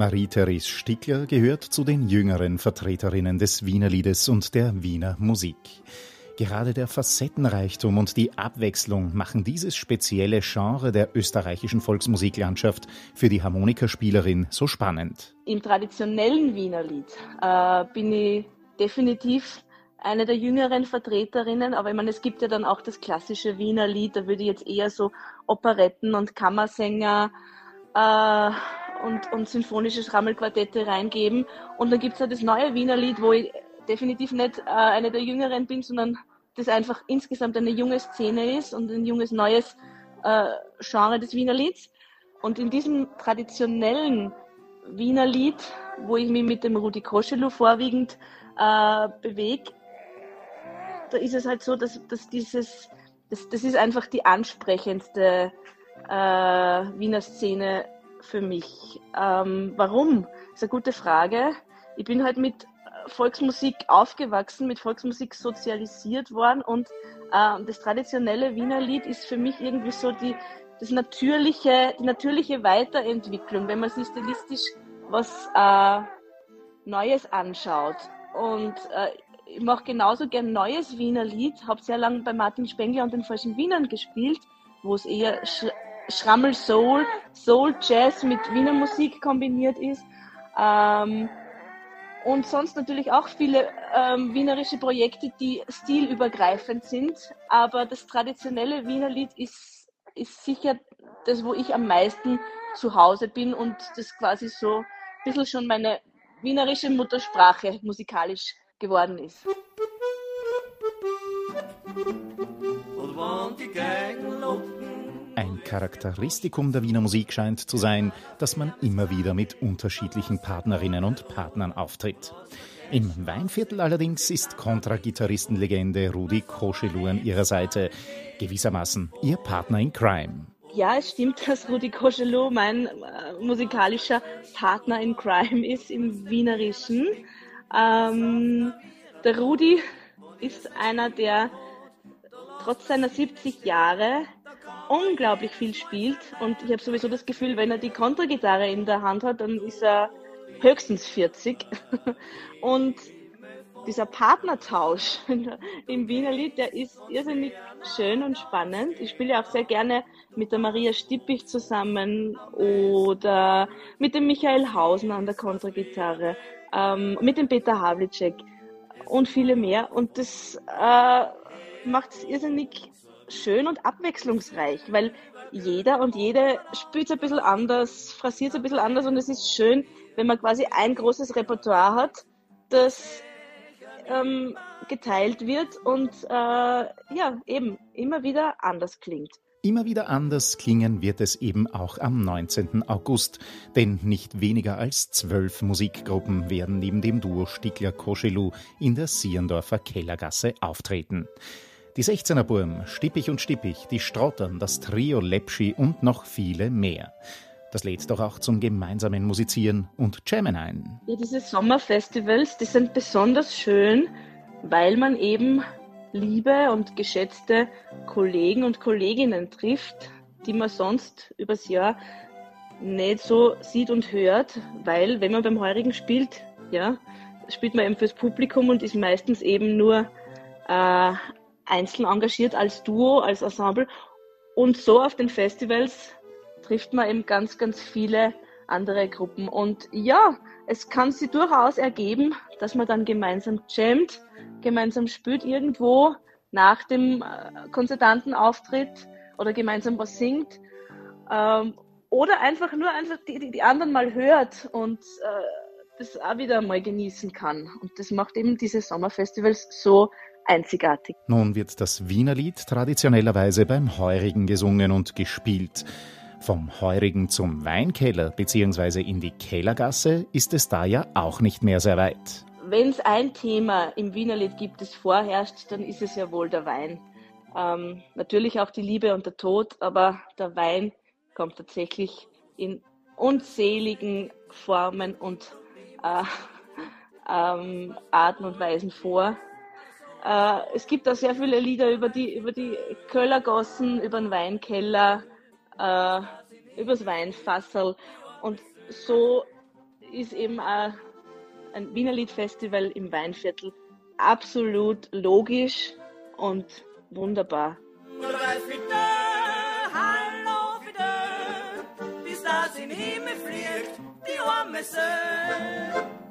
Marie-Therese Stickler gehört zu den jüngeren Vertreterinnen des Wiener Liedes und der Wiener Musik. Gerade der Facettenreichtum und die Abwechslung machen dieses spezielle Genre der österreichischen Volksmusiklandschaft für die Harmonikaspielerin so spannend. Im traditionellen Wiener Lied äh, bin ich definitiv eine der jüngeren Vertreterinnen, aber ich meine, es gibt ja dann auch das klassische Wiener Lied, da würde ich jetzt eher so Operetten und Kammersänger äh, und, und symphonische Schrammelquartette reingeben. Und dann gibt es ja das neue Wiener Lied, wo ich definitiv nicht äh, eine der Jüngeren bin, sondern das einfach insgesamt eine junge Szene ist und ein junges, neues äh, Genre des Wiener Lieds. Und in diesem traditionellen Wiener Lied, wo ich mich mit dem Rudi Koschelu vorwiegend äh, bewege, da ist es halt so, dass, dass dieses, das, das ist einfach die ansprechendste äh, Wiener Szene für mich. Ähm, warum? Ist eine gute Frage. Ich bin halt mit Volksmusik aufgewachsen, mit Volksmusik sozialisiert worden und äh, das traditionelle Wiener Lied ist für mich irgendwie so die, das natürliche, die natürliche Weiterentwicklung, wenn man sich stilistisch was äh, Neues anschaut. Und äh, ich mache genauso gern neues Wiener Lied, habe sehr lange bei Martin Spengler und den falschen Wienern gespielt, wo es eher Schrammel Soul, Soul Jazz mit Wiener Musik kombiniert ist. Ähm, und sonst natürlich auch viele ähm, wienerische Projekte, die stilübergreifend sind. Aber das traditionelle Wiener Lied ist, ist sicher das, wo ich am meisten zu Hause bin und das quasi so ein bisschen schon meine wienerische Muttersprache musikalisch geworden ist. Und wann die ein Charakteristikum der Wiener Musik scheint zu sein, dass man immer wieder mit unterschiedlichen Partnerinnen und Partnern auftritt. Im Weinviertel allerdings ist Kontragitarristenlegende Rudi Koschelu an ihrer Seite, gewissermaßen ihr Partner in Crime. Ja, es stimmt, dass Rudi Koschelu mein äh, musikalischer Partner in Crime ist im Wienerischen. Ähm, der Rudi ist einer, der trotz seiner 70 Jahre unglaublich viel spielt und ich habe sowieso das Gefühl, wenn er die Kontragitarre in der Hand hat, dann ist er höchstens 40. und dieser Partnertausch im Wiener Lied, der ist irrsinnig schön und spannend. Ich spiele auch sehr gerne mit der Maria Stippich zusammen oder mit dem Michael Hausen an der Kontragitarre, ähm, mit dem Peter Havlicek und viele mehr. Und das äh, macht es irrsinnig schön und abwechslungsreich, weil jeder und jede spielt ein bisschen anders, phrasiert ein bisschen anders und es ist schön, wenn man quasi ein großes Repertoire hat, das ähm, geteilt wird und äh, ja, eben immer wieder anders klingt. Immer wieder anders klingen wird es eben auch am 19. August, denn nicht weniger als zwölf Musikgruppen werden neben dem Duo Stickler-Koschelu in der Sierendorfer Kellergasse auftreten. Die 16er Burm, Stippig und Stippig, die Strottern, das Trio Lepschi und noch viele mehr. Das lädt doch auch zum gemeinsamen Musizieren und Jammen ein. Ja, diese Sommerfestivals, die sind besonders schön, weil man eben liebe und geschätzte Kollegen und Kolleginnen trifft, die man sonst übers Jahr nicht so sieht und hört, weil wenn man beim Heurigen spielt, ja, spielt man eben fürs Publikum und ist meistens eben nur äh, einzeln engagiert als Duo, als Ensemble. Und so auf den Festivals trifft man eben ganz, ganz viele andere Gruppen. Und ja, es kann sich durchaus ergeben, dass man dann gemeinsam jammt, gemeinsam spielt irgendwo nach dem äh, Konzertantenauftritt oder gemeinsam was singt. Ähm, oder einfach nur einfach die, die, die anderen mal hört und äh, das auch wieder mal genießen kann. Und das macht eben diese Sommerfestivals so einzigartig. Nun wird das Wienerlied traditionellerweise beim Heurigen gesungen und gespielt. Vom Heurigen zum Weinkeller bzw. in die Kellergasse ist es da ja auch nicht mehr sehr weit. Wenn es ein Thema im Wienerlied gibt, das vorherrscht, dann ist es ja wohl der Wein. Ähm, natürlich auch die Liebe und der Tod, aber der Wein kommt tatsächlich in unzähligen Formen und äh, ähm, Arten und Weisen vor. Äh, es gibt auch sehr viele Lieder über die, über die Köllergossen, über den Weinkeller, äh, über das Weinfassel. Und so ist eben auch ein Wiener Liedfestival im Weinviertel absolut logisch und wunderbar. Bis das in Himmel fliegt, die arme Söhne.